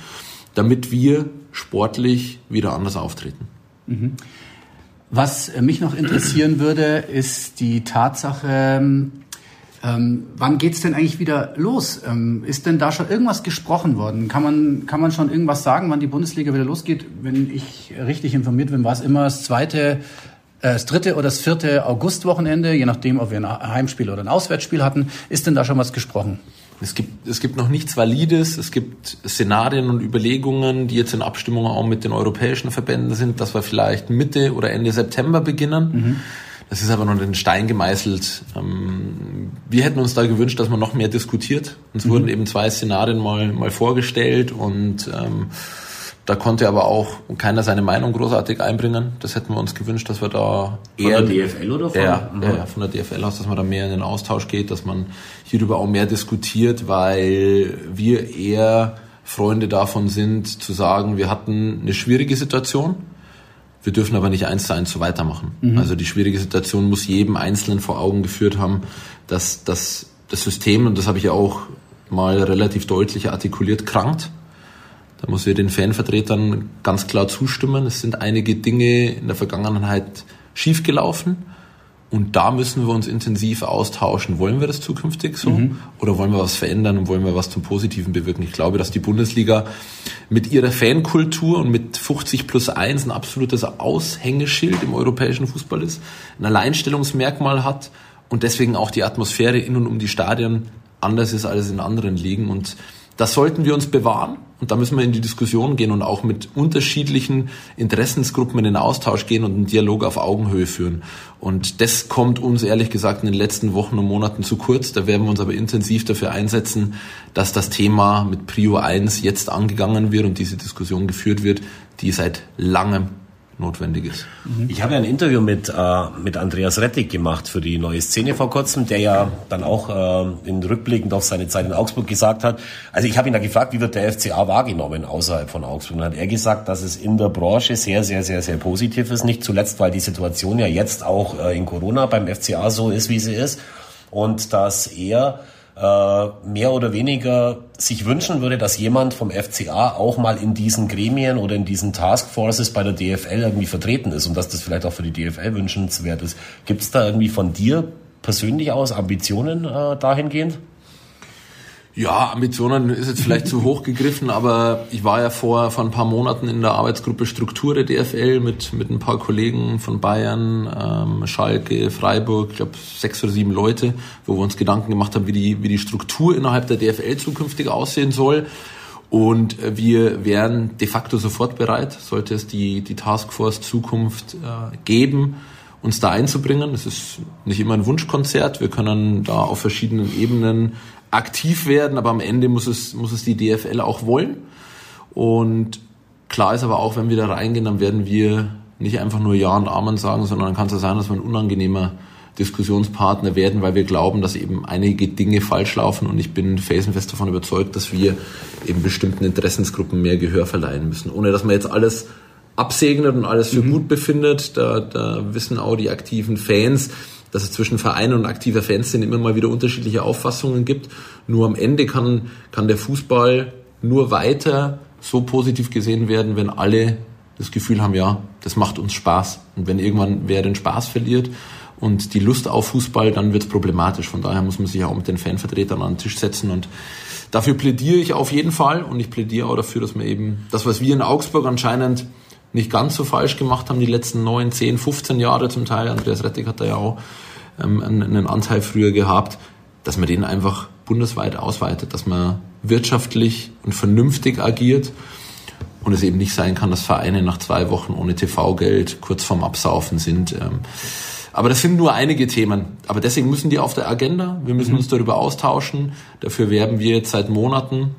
damit wir sportlich wieder anders auftreten. Mhm. Was mich noch interessieren würde, ist die Tatsache, ähm, wann geht's denn eigentlich wieder los? Ähm, ist denn da schon irgendwas gesprochen worden? Kann man, kann man schon irgendwas sagen, wann die Bundesliga wieder losgeht? Wenn ich richtig informiert bin, war es immer das zweite, äh, das dritte oder das vierte Augustwochenende, je nachdem, ob wir ein Heimspiel oder ein Auswärtsspiel hatten. Ist denn da schon was gesprochen? Es gibt, es gibt noch nichts Valides, es gibt Szenarien und Überlegungen, die jetzt in Abstimmung auch mit den europäischen Verbänden sind, dass wir vielleicht Mitte oder Ende September beginnen. Mhm. Das ist aber noch in den Stein gemeißelt. Ähm, wir hätten uns da gewünscht, dass man noch mehr diskutiert. Uns mhm. wurden eben zwei Szenarien mal, mal vorgestellt und ähm, da konnte aber auch keiner seine Meinung großartig einbringen. Das hätten wir uns gewünscht, dass wir da eher... Von der DFL oder von? Ja, mhm. ja, von der DFL aus, dass man da mehr in den Austausch geht, dass man hierüber auch mehr diskutiert, weil wir eher Freunde davon sind, zu sagen, wir hatten eine schwierige Situation, wir dürfen aber nicht eins zu eins so weitermachen. Mhm. Also die schwierige Situation muss jedem Einzelnen vor Augen geführt haben, dass, dass das System, und das habe ich ja auch mal relativ deutlich artikuliert, krankt da muss ich den Fanvertretern ganz klar zustimmen. Es sind einige Dinge in der Vergangenheit schiefgelaufen. Und da müssen wir uns intensiv austauschen. Wollen wir das zukünftig so? Mhm. Oder wollen wir was verändern und wollen wir was zum Positiven bewirken? Ich glaube, dass die Bundesliga mit ihrer Fankultur und mit 50 plus 1 ein absolutes Aushängeschild im europäischen Fußball ist, ein Alleinstellungsmerkmal hat und deswegen auch die Atmosphäre in und um die Stadien anders ist als in anderen Ligen. Und das sollten wir uns bewahren und da müssen wir in die Diskussion gehen und auch mit unterschiedlichen Interessensgruppen in den Austausch gehen und einen Dialog auf Augenhöhe führen. Und das kommt uns ehrlich gesagt in den letzten Wochen und Monaten zu kurz. Da werden wir uns aber intensiv dafür einsetzen, dass das Thema mit Prio 1 jetzt angegangen wird und diese Diskussion geführt wird, die seit langem notwendig ist. Ich habe ja ein Interview mit, äh, mit Andreas Rettig gemacht für die neue Szene vor kurzem, der ja dann auch äh, in rückblickend auf seine Zeit in Augsburg gesagt hat, also ich habe ihn da gefragt, wie wird der FCA wahrgenommen außerhalb von Augsburg? Und dann hat er gesagt, dass es in der Branche sehr, sehr, sehr, sehr positiv ist. Nicht zuletzt, weil die Situation ja jetzt auch äh, in Corona beim FCA so ist, wie sie ist. Und dass er mehr oder weniger sich wünschen würde, dass jemand vom FCA auch mal in diesen Gremien oder in diesen Taskforces bei der DFL irgendwie vertreten ist und dass das vielleicht auch für die DFL wünschenswert ist. Gibt es da irgendwie von dir persönlich aus Ambitionen äh, dahingehend? Ja, Ambitionen ist jetzt vielleicht zu hoch gegriffen, aber ich war ja vor, vor ein paar Monaten in der Arbeitsgruppe Struktur der DFL mit, mit ein paar Kollegen von Bayern, ähm, Schalke, Freiburg, ich glaube sechs oder sieben Leute, wo wir uns Gedanken gemacht haben, wie die, wie die Struktur innerhalb der DFL zukünftig aussehen soll. Und wir wären de facto sofort bereit, sollte es die, die Taskforce Zukunft äh, geben, uns da einzubringen. Es ist nicht immer ein Wunschkonzert. Wir können da auf verschiedenen Ebenen aktiv werden, aber am Ende muss es, muss es die DFL auch wollen. Und klar ist aber auch, wenn wir da reingehen, dann werden wir nicht einfach nur Ja und Amen sagen, sondern dann kann es ja sein, dass wir ein unangenehmer Diskussionspartner werden, weil wir glauben, dass eben einige Dinge falsch laufen und ich bin felsenfest davon überzeugt, dass wir eben bestimmten Interessensgruppen mehr Gehör verleihen müssen, ohne dass man jetzt alles absegnet und alles für mhm. gut befindet. Da, da wissen auch die aktiven Fans, dass es zwischen Vereinen und aktiver Fanszene immer mal wieder unterschiedliche Auffassungen gibt. Nur am Ende kann, kann der Fußball nur weiter so positiv gesehen werden, wenn alle das Gefühl haben, ja, das macht uns Spaß. Und wenn irgendwann wer den Spaß verliert und die Lust auf Fußball, dann wird es problematisch. Von daher muss man sich auch mit den Fanvertretern an den Tisch setzen und dafür plädiere ich auf jeden Fall und ich plädiere auch dafür, dass man eben das, was wir in Augsburg anscheinend nicht ganz so falsch gemacht haben, die letzten neun, zehn, 15 Jahre zum Teil. Andreas Rettig hat da ja auch ähm, einen Anteil früher gehabt, dass man den einfach bundesweit ausweitet, dass man wirtschaftlich und vernünftig agiert und es eben nicht sein kann, dass Vereine nach zwei Wochen ohne TV-Geld kurz vorm Absaufen sind. Ähm. Aber das sind nur einige Themen. Aber deswegen müssen die auf der Agenda. Wir müssen mhm. uns darüber austauschen. Dafür werben wir jetzt seit Monaten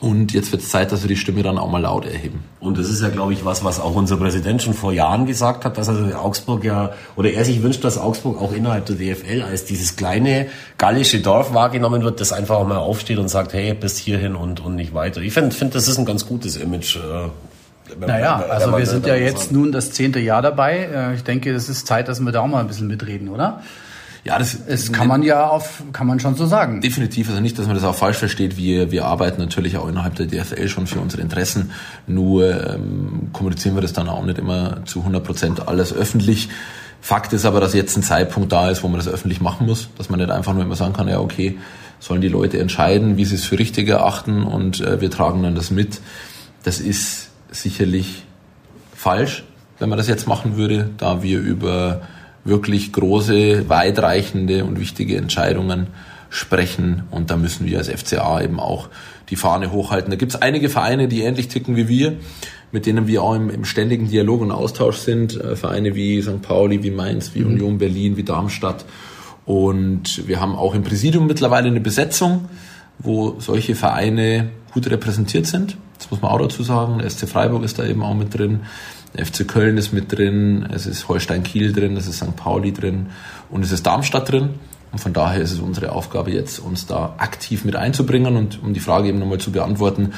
und jetzt wird es Zeit, dass wir die Stimme dann auch mal laut erheben. Und das ist ja, glaube ich, was, was auch unser Präsident schon vor Jahren gesagt hat, dass also Augsburg ja, oder er sich wünscht, dass Augsburg auch innerhalb der DFL als dieses kleine gallische Dorf wahrgenommen wird, das einfach auch mal aufsteht und sagt, hey, bis hierhin und, und nicht weiter. Ich finde, find, das ist ein ganz gutes Image. Äh, naja, also wir sind ja jetzt nun das zehnte Jahr dabei. Äh, ich denke, es ist Zeit, dass wir da auch mal ein bisschen mitreden, oder? Ja, das, das kann man ja auf, kann man schon so sagen. Definitiv, also nicht, dass man das auch falsch versteht. Wir, wir arbeiten natürlich auch innerhalb der DFL schon für unsere Interessen. Nur ähm, kommunizieren wir das dann auch nicht immer zu 100 Prozent alles öffentlich. Fakt ist aber, dass jetzt ein Zeitpunkt da ist, wo man das öffentlich machen muss, dass man nicht einfach nur immer sagen kann, ja okay, sollen die Leute entscheiden, wie sie es für richtig erachten und äh, wir tragen dann das mit. Das ist sicherlich falsch, wenn man das jetzt machen würde, da wir über wirklich große, weitreichende und wichtige Entscheidungen sprechen. Und da müssen wir als FCA eben auch die Fahne hochhalten. Da gibt es einige Vereine, die ähnlich ticken wie wir, mit denen wir auch im, im ständigen Dialog und Austausch sind. Äh, Vereine wie St. Pauli, wie Mainz, wie mhm. Union Berlin, wie Darmstadt. Und wir haben auch im Präsidium mittlerweile eine Besetzung, wo solche Vereine gut repräsentiert sind. Das muss man auch dazu sagen. Der SC Freiburg ist da eben auch mit drin. FC Köln ist mit drin. Es ist Holstein Kiel drin. Es ist St. Pauli drin. Und es ist Darmstadt drin. Und von daher ist es unsere Aufgabe jetzt, uns da aktiv mit einzubringen und um die Frage eben nochmal zu beantworten.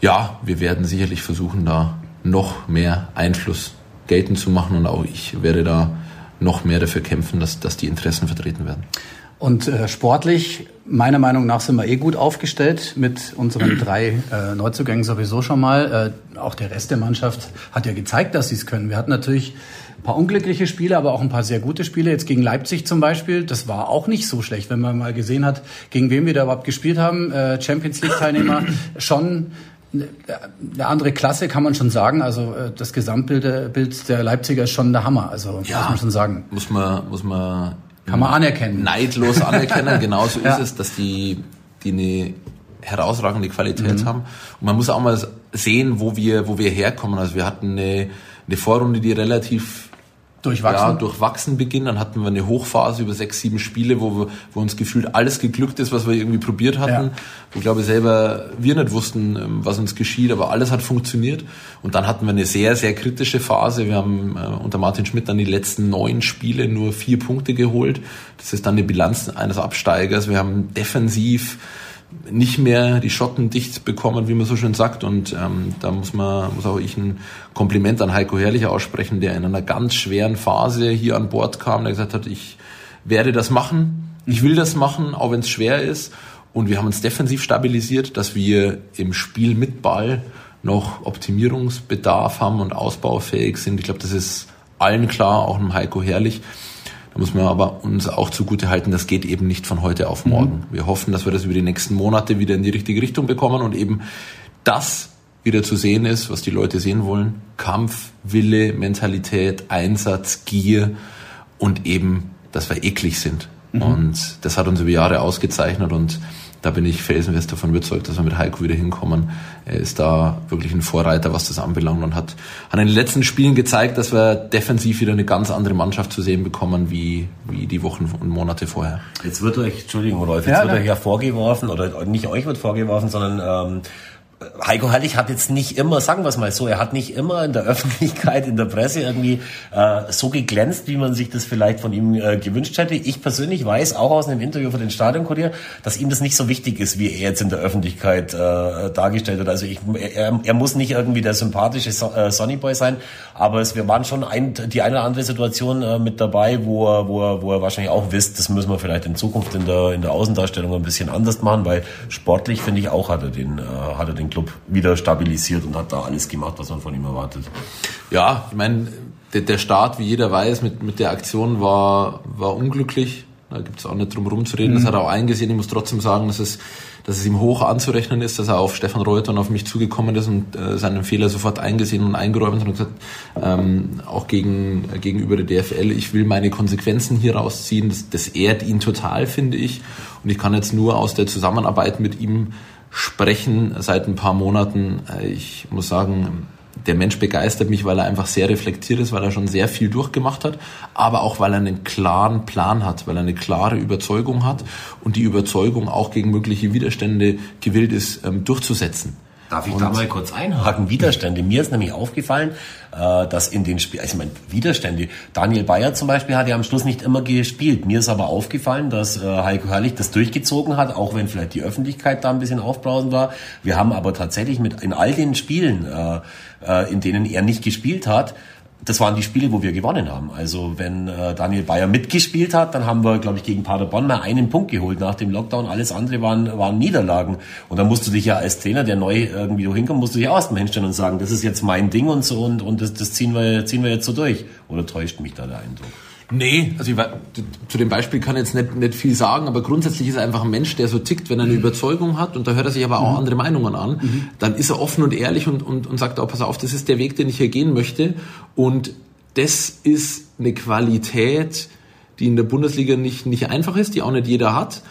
Ja, wir werden sicherlich versuchen, da noch mehr Einfluss geltend zu machen und auch ich werde da noch mehr dafür kämpfen, dass, dass die Interessen vertreten werden. Und äh, sportlich, meiner Meinung nach, sind wir eh gut aufgestellt mit unseren drei äh, Neuzugängen sowieso schon mal. Äh, auch der Rest der Mannschaft hat ja gezeigt, dass sie es können. Wir hatten natürlich ein paar unglückliche Spiele, aber auch ein paar sehr gute Spiele. Jetzt gegen Leipzig zum Beispiel, das war auch nicht so schlecht, wenn man mal gesehen hat, gegen wen wir da überhaupt gespielt haben. Äh, Champions League-Teilnehmer [CLEARS THROAT] schon eine andere Klasse kann man schon sagen. Also äh, das Gesamtbild äh, der Leipziger ist schon der Hammer. Also ja, muss man schon sagen. Muss man muss man kann man anerkennen. Neidlos anerkennen. [LAUGHS] Genauso ja. ist es, dass die die eine herausragende Qualität mhm. haben. Und man muss auch mal sehen, wo wir wo wir herkommen. Also wir hatten eine eine Vorrunde, die relativ durchwachsen. Ja, durchwachsen beginnen. Dann hatten wir eine Hochphase über sechs, sieben Spiele, wo, wir, wo uns gefühlt alles geglückt ist, was wir irgendwie probiert hatten. Ja. Wo, glaube ich, selber wir nicht wussten, ähm, was uns geschieht, aber alles hat funktioniert. Und dann hatten wir eine sehr, sehr kritische Phase. Wir haben äh, unter Martin Schmidt dann die letzten neun Spiele nur vier Punkte geholt. Das ist dann die Bilanz eines Absteigers. Wir haben defensiv nicht mehr die Schotten dicht bekommen, wie man so schön sagt. Und ähm, da muss man, muss auch ich ein Kompliment an Heiko Herrlich aussprechen, der in einer ganz schweren Phase hier an Bord kam, der gesagt hat, ich werde das machen, ich will das machen, auch wenn es schwer ist. Und wir haben uns defensiv stabilisiert, dass wir im Spiel mit Ball noch Optimierungsbedarf haben und ausbaufähig sind. Ich glaube, das ist allen klar, auch einem Heiko Herrlich muss man aber uns auch zugute halten, das geht eben nicht von heute auf morgen. Mhm. Wir hoffen, dass wir das über die nächsten Monate wieder in die richtige Richtung bekommen und eben das wieder zu sehen ist, was die Leute sehen wollen. Kampf, Wille, Mentalität, Einsatz, Gier und eben, dass wir eklig sind. Mhm. Und das hat uns über Jahre ausgezeichnet und da bin ich felsenfest davon überzeugt, dass wir mit Heiko wieder hinkommen. Er ist da wirklich ein Vorreiter, was das anbelangt und hat, hat in den letzten Spielen gezeigt, dass wir defensiv wieder eine ganz andere Mannschaft zu sehen bekommen, wie, wie die Wochen und Monate vorher. Jetzt wird euch, Entschuldigung, Rolf, jetzt ja, wird euch ja vorgeworfen, oder nicht euch wird vorgeworfen, sondern ähm, Heiko Herrlich hat jetzt nicht immer, sagen wir es mal so, er hat nicht immer in der [LAUGHS] Öffentlichkeit, in der Presse irgendwie äh, so geglänzt, wie man sich das vielleicht von ihm äh, gewünscht hätte. Ich persönlich weiß auch aus einem Interview für den Stadionkurier, dass ihm das nicht so wichtig ist, wie er jetzt in der Öffentlichkeit äh, dargestellt wird. Also ich, er, er muss nicht irgendwie der sympathische so äh, Sonnyboy sein, aber es, wir waren schon ein, die eine oder andere Situation äh, mit dabei, wo er, wo, er, wo er wahrscheinlich auch wisst, das müssen wir vielleicht in Zukunft in der, in der Außendarstellung ein bisschen anders machen, weil sportlich finde ich auch hat er den, äh, hat er den den Club wieder stabilisiert und hat da alles gemacht, was man von ihm erwartet. Ja, ich meine, der, der Start, wie jeder weiß, mit, mit der Aktion war, war unglücklich. Da gibt es auch nicht drum herum zu reden. Mhm. Das hat er auch eingesehen. Ich muss trotzdem sagen, dass es, dass es ihm hoch anzurechnen ist, dass er auf Stefan Reuter und auf mich zugekommen ist und äh, seinen Fehler sofort eingesehen und eingeräumt hat und gesagt, ähm, auch gegen, gegenüber der DFL, ich will meine Konsequenzen hier rausziehen. Das, das ehrt ihn total, finde ich. Und ich kann jetzt nur aus der Zusammenarbeit mit ihm sprechen seit ein paar Monaten. Ich muss sagen, der Mensch begeistert mich, weil er einfach sehr reflektiert ist, weil er schon sehr viel durchgemacht hat, aber auch weil er einen klaren Plan hat, weil er eine klare Überzeugung hat und die Überzeugung auch gegen mögliche Widerstände gewillt ist, ähm, durchzusetzen. Darf ich da mal kurz einhaken? Widerstände. Mir ist nämlich aufgefallen, äh, dass in den Spielen, also ich meine, Widerstände. Daniel Bayer zum Beispiel hat ja am Schluss nicht immer gespielt. Mir ist aber aufgefallen, dass äh, Heiko Herrlich das durchgezogen hat, auch wenn vielleicht die Öffentlichkeit da ein bisschen aufbrausend war. Wir haben aber tatsächlich mit in all den Spielen, äh, in denen er nicht gespielt hat, das waren die Spiele, wo wir gewonnen haben. Also wenn äh, Daniel Bayer mitgespielt hat, dann haben wir, glaube ich, gegen Paderborn mal einen Punkt geholt nach dem Lockdown. Alles andere waren, waren Niederlagen. Und dann musst du dich ja als Trainer, der neu irgendwie hinkommt, musst du dich auch erstmal hinstellen und sagen, das ist jetzt mein Ding und so und, und das, das ziehen, wir, ziehen wir jetzt so durch. Oder täuscht mich da der Eindruck? Nee, also ich, zu dem Beispiel kann ich jetzt nicht, nicht viel sagen, aber grundsätzlich ist er einfach ein Mensch, der so tickt, wenn er eine mhm. Überzeugung hat und da hört er sich aber auch mhm. andere Meinungen an, mhm. dann ist er offen und ehrlich und, und, und sagt auch, pass auf, das ist der Weg, den ich hier gehen möchte und das ist eine Qualität, die in der Bundesliga nicht, nicht einfach ist, die auch nicht jeder hat.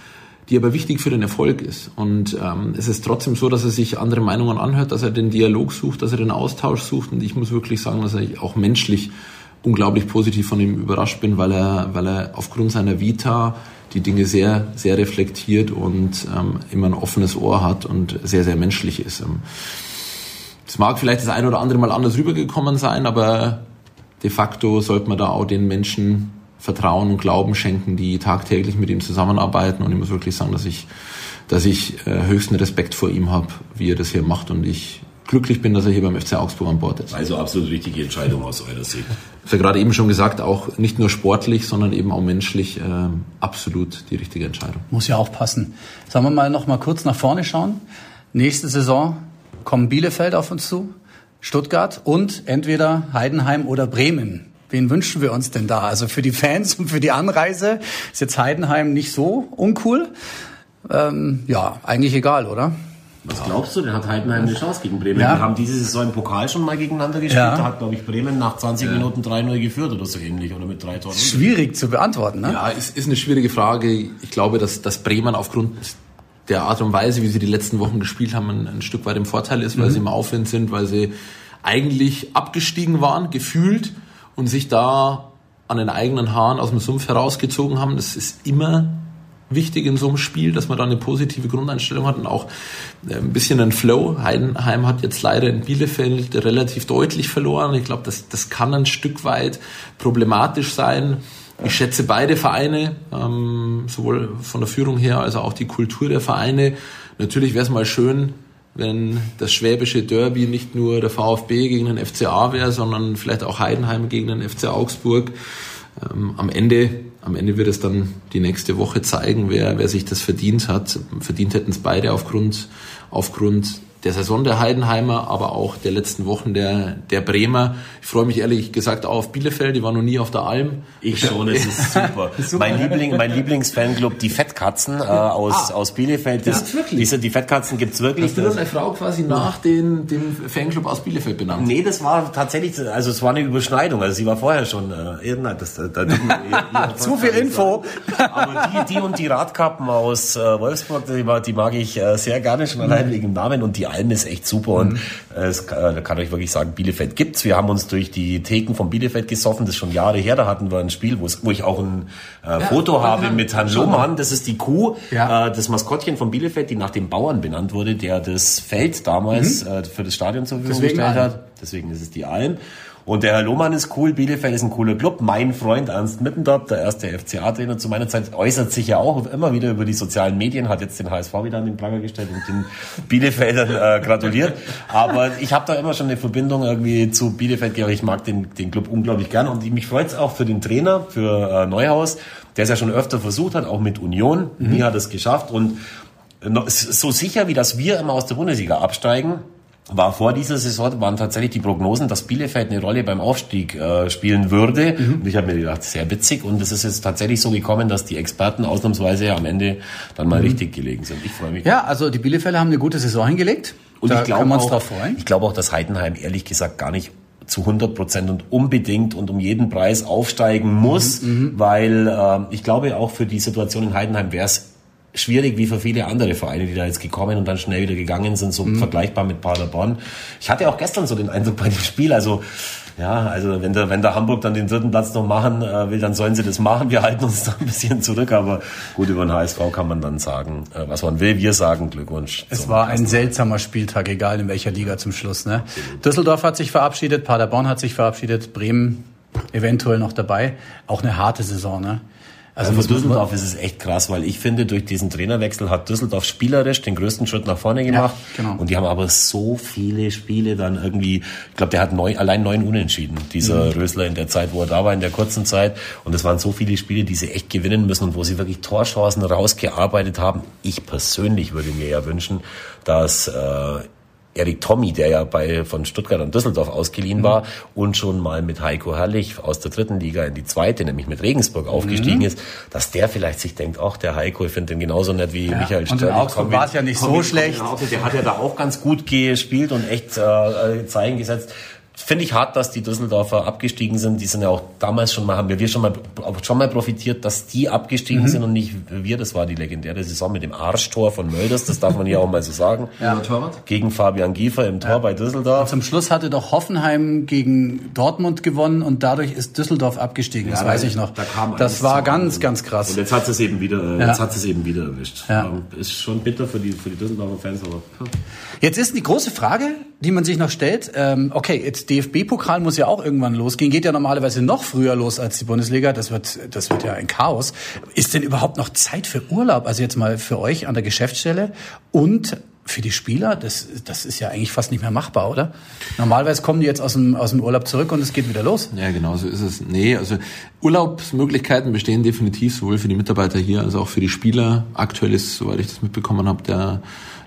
die aber wichtig für den Erfolg ist. Und ähm, es ist trotzdem so, dass er sich andere Meinungen anhört, dass er den Dialog sucht, dass er den Austausch sucht. Und ich muss wirklich sagen, dass er auch menschlich unglaublich positiv von ihm überrascht bin, weil er, weil er aufgrund seiner Vita die Dinge sehr, sehr reflektiert und ähm, immer ein offenes Ohr hat und sehr, sehr menschlich ist. Ähm, es mag vielleicht das eine oder andere Mal anders rübergekommen sein, aber de facto sollte man da auch den Menschen Vertrauen und Glauben schenken, die tagtäglich mit ihm zusammenarbeiten. Und ich muss wirklich sagen, dass ich, dass ich äh, höchsten Respekt vor ihm habe, wie er das hier macht. Und ich glücklich bin, dass er hier beim FC Augsburg an Bord ist. Also absolut richtige Entscheidung aus eurer Sicht. Ich habe gerade eben schon gesagt, auch nicht nur sportlich, sondern eben auch menschlich äh, absolut die richtige Entscheidung. Muss ja auch passen. Sagen wir mal noch mal kurz nach vorne schauen. Nächste Saison kommen Bielefeld auf uns zu, Stuttgart und entweder Heidenheim oder Bremen. Wen wünschen wir uns denn da? Also für die Fans und für die Anreise ist jetzt Heidenheim nicht so uncool. Ähm, ja, eigentlich egal, oder? Was glaubst du? Der hat Heidenheim eine Chance gegen Bremen. Ja. Wir haben diese Saison im Pokal schon mal gegeneinander gespielt. Ja. Da hat, glaube ich, Bremen nach 20 Minuten 3-0 geführt oder so ähnlich. Oder mit drei Toren. Schwierig zu beantworten, ne? Ja, es ist eine schwierige Frage. Ich glaube, dass, dass Bremen aufgrund der Art und Weise, wie sie die letzten Wochen gespielt haben, ein, ein Stück weit im Vorteil ist, weil sie im Aufwind sind, weil sie eigentlich abgestiegen waren, gefühlt, und sich da an den eigenen Haaren aus dem Sumpf herausgezogen haben. Das ist immer wichtig in so einem Spiel, dass man da eine positive Grundeinstellung hat und auch äh, ein bisschen einen Flow. Heidenheim hat jetzt leider in Bielefeld relativ deutlich verloren. Ich glaube, das, das kann ein Stück weit problematisch sein. Ich schätze beide Vereine, ähm, sowohl von der Führung her als auch die Kultur der Vereine. Natürlich wäre es mal schön, wenn das schwäbische Derby nicht nur der VfB gegen den FCA wäre, sondern vielleicht auch Heidenheim gegen den FC Augsburg. Ähm, am Ende, am Ende wird es dann die nächste Woche zeigen, wer, wer sich das verdient hat. Verdient hätten es beide aufgrund, aufgrund der Saison der Heidenheimer, aber auch der letzten Wochen der, der Bremer. Ich freue mich ehrlich gesagt auch auf Bielefeld, die war noch nie auf der Alm. Ich schon, es ist super. [LAUGHS] Mein, Liebling, mein Lieblingsfanclub, die Fettkatzen äh, aus, aus Bielefeld. Das, Gibt's wirklich? Diese, die Fettkatzen gibt's wirklich. Hast du eine Frau quasi nach den, dem Fanclub aus Bielefeld benannt? Nee, das war tatsächlich, also es war eine Überschneidung. Also sie war vorher schon äh, irgendein, das, da, da, [LAUGHS] Zu viel Info. Aber die, die und die Radkappen aus äh, Wolfsburg, die, mag- die mag ich äh, sehr gerne schon allein wegen dem Namen und die Alm ist echt super und äh, es, kann- da kann ich wirklich sagen, Bielefeld gibt's. Wir haben uns durch die Theken von Bielefeld gesoffen, das ist schon Jahre her. Da hatten wir ein Spiel, wo ich auch ein äh, Foto habe mit Herrn Lohmann. Das ist die Kuh, Ja. äh, das Maskottchen von Bielefeld, die nach dem Bauern benannt wurde, der das Feld damals äh, für das Stadion zur Verfügung Deswegen gestellt hat. Deswegen ist es die Alm. Und der Herr Lohmann ist cool, Bielefeld ist ein cooler Club. Mein Freund Ernst Mittendorf, der erste FCA-Trainer zu meiner Zeit, äußert sich ja auch immer wieder über die sozialen Medien, hat jetzt den HSV wieder an den Pranger gestellt und den [LAUGHS] Bielefeldern äh, gratuliert. Aber ich habe da immer schon eine Verbindung irgendwie zu Bielefeld, ich mag den, den Club unglaublich gern und mich freut es auch für den Trainer, für äh, Neuhaus, der es ja schon öfter versucht hat, auch mit Union. Nie hat es geschafft und so sicher wie dass wir immer aus der Bundesliga absteigen, war vor dieser Saison waren tatsächlich die Prognosen, dass Bielefeld eine Rolle beim Aufstieg äh, spielen würde. Und ich habe mir gedacht, sehr witzig. Und es ist jetzt tatsächlich so gekommen, dass die Experten ausnahmsweise am Ende dann mal richtig gelegen sind. Ich freue mich. Ja, also die Bielefelder haben eine gute Saison hingelegt. Und da ich glaube auch, ich glaube auch, dass Heidenheim ehrlich gesagt gar nicht zu 100 Prozent und unbedingt und um jeden Preis aufsteigen muss, weil ähm, ich glaube auch für die Situation in Heidenheim wäre es schwierig wie für viele andere Vereine, die da jetzt gekommen und dann schnell wieder gegangen sind, so vergleichbar mit Paderborn. Ich hatte auch gestern so den Eindruck bei dem Spiel, also ja, also wenn der, wenn der Hamburg dann den dritten Platz noch machen äh, will, dann sollen sie das machen. Wir halten uns da ein bisschen zurück, aber gut, über den HSV kann man dann sagen, äh, was man will. Wir sagen Glückwunsch. Es war ein seltsamer Spieltag, egal in welcher Liga zum Schluss. Ne? Düsseldorf hat sich verabschiedet, Paderborn hat sich verabschiedet, Bremen eventuell noch dabei. Auch eine harte Saison. Ne? Also für Düsseldorf ist es echt krass, weil ich finde, durch diesen Trainerwechsel hat Düsseldorf spielerisch den größten Schritt nach vorne gemacht. genau. Und die haben aber so viele Spiele dann irgendwie, ich glaube, der hat neun, allein neun Unentschieden, dieser Rösler in der Zeit, wo er da war, in der kurzen Zeit. Und es waren so viele Spiele, die sie echt gewinnen müssen und wo sie wirklich Torchancen rausgearbeitet haben. Ich persönlich würde mir ja wünschen, dass äh, Erik Tommy, der ja bei von Stuttgart und Düsseldorf ausgeliehen war und schon mal mit Heiko Herrlich aus der dritten Liga in die zweite, nämlich mit Regensburg aufgestiegen ist, dass der vielleicht sich denkt, ach, der Heiko, ich finde den genauso nett wie Michael und in Störlich. Augsburg war es ja nicht so schlecht. Der hat ja da auch ganz gut gespielt und echt äh, Zeichen gesetzt. Finde ich hart, dass die Düsseldorfer abgestiegen sind. Die sind ja auch damals schon mal, haben wir schon mal, schon mal profitiert, dass die abgestiegen mhm. sind und nicht wir. Das war die legendäre Saison mit dem Arschtor von Mölders. Das darf man hier auch mal so sagen. [LAUGHS] Ja. Torwart? Gegen Fabian Giefer im Tor ja. bei Düsseldorf. Und zum Schluss hatte doch Hoffenheim gegen Dortmund gewonnen und dadurch ist Düsseldorf abgestiegen. Das ja, weiß ich noch. Da das war ganz, ganz krass. Und jetzt hat es eben wieder, jetzt hat es eben wieder erwischt. Ja. Ist schon bitter für die, für die Düsseldorfer Fans, aber. Jetzt ist die große Frage, die man sich noch stellt. Ähm, okay, jetzt DFB-Pokal muss ja auch irgendwann losgehen. Geht ja normalerweise noch früher los als die Bundesliga. Das wird, das wird ja ein Chaos. Ist denn überhaupt noch Zeit für Urlaub? Also jetzt mal für euch an der Geschäftsstelle und für die Spieler, das, das ist ja eigentlich fast nicht mehr machbar, oder? Normalerweise kommen die jetzt aus dem, aus dem Urlaub zurück und es geht wieder los. Ja, genau so ist es. Nee, also Urlaubsmöglichkeiten bestehen definitiv sowohl für die Mitarbeiter hier als auch für die Spieler. Aktuell ist, soweit ich das mitbekommen habe, der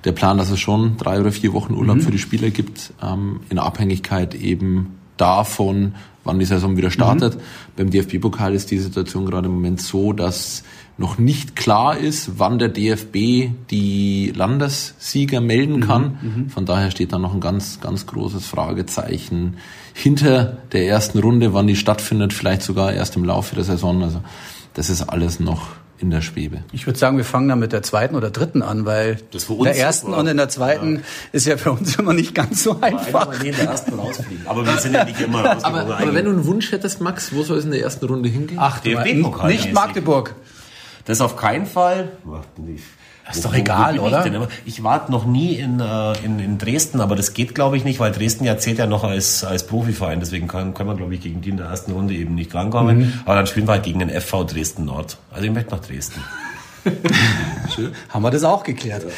der Plan, dass es schon drei oder vier Wochen Urlaub mhm. für die Spieler gibt, ähm, in Abhängigkeit eben davon, wann die Saison wieder startet. Mhm. Beim DFB-Pokal ist die Situation gerade im Moment so, dass noch nicht klar ist, wann der DFB die Landessieger melden mhm. kann. Mhm. Von daher steht da noch ein ganz, ganz großes Fragezeichen hinter der ersten Runde, wann die stattfindet, vielleicht sogar erst im Laufe der Saison. Also das ist alles noch in der Schwebe. Ich würde sagen, wir fangen dann mit der zweiten oder dritten an, weil in der ersten und in der zweiten ja. ist ja für uns immer nicht ganz so einfach. Aber, in der ersten rausfliegen. aber wir sind ja nicht immer aber, aber wenn du einen Wunsch hättest, Max, wo soll es in der ersten Runde hingehen? Ach, nicht Magdeburg. Das auf keinen Fall. Das ist doch egal, wo oder? Ich, ich war noch nie in, äh, in, in Dresden, aber das geht, glaube ich, nicht, weil Dresden ja zählt ja noch als, als Profiverein. Deswegen können, können wir, glaube ich, gegen die in der ersten Runde eben nicht rankommen. Mhm. Aber dann spielen wir halt gegen den FV Dresden Nord. Also ich möchte nach Dresden. [LAUGHS] Haben wir das auch geklärt. Ja.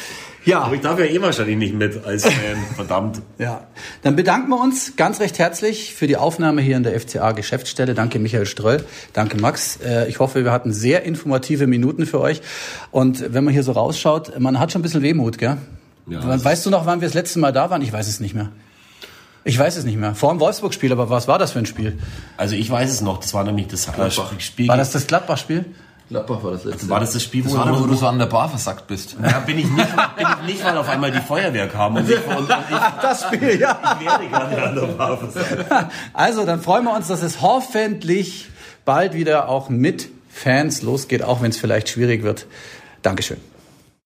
Ja. Aber ich darf ja eh wahrscheinlich nicht mit als Fan, [LAUGHS] verdammt. Ja. Dann bedanken wir uns ganz recht herzlich für die Aufnahme hier in der FCA Geschäftsstelle. Danke Michael Ströll. Danke Max. Äh, ich hoffe, wir hatten sehr informative Minuten für euch. Und wenn man hier so rausschaut, man hat schon ein bisschen Wehmut, gell? Ja, weißt du noch, wann wir das letzte Mal da waren? Ich weiß es nicht mehr. Ich weiß es nicht mehr. Vor dem Wolfsburg-Spiel, aber was war das für ein Spiel? Also ich weiß es noch. Das war nämlich das Spiel. War das das Gladbach-Spiel? Gladbach war das letzte. War das das Spiel, wo, das wo, du so an der Bar versackt bist? Ja, bin ich nicht, bin ich nicht, weil auf einmal die Feuerwehr kam und ich, und ich das Spiel, ja. Ich werde gerade an der Bar versackt. Also, dann freuen wir uns, dass es hoffentlich bald wieder auch mit Fans losgeht, auch wenn es vielleicht schwierig wird. Dankeschön.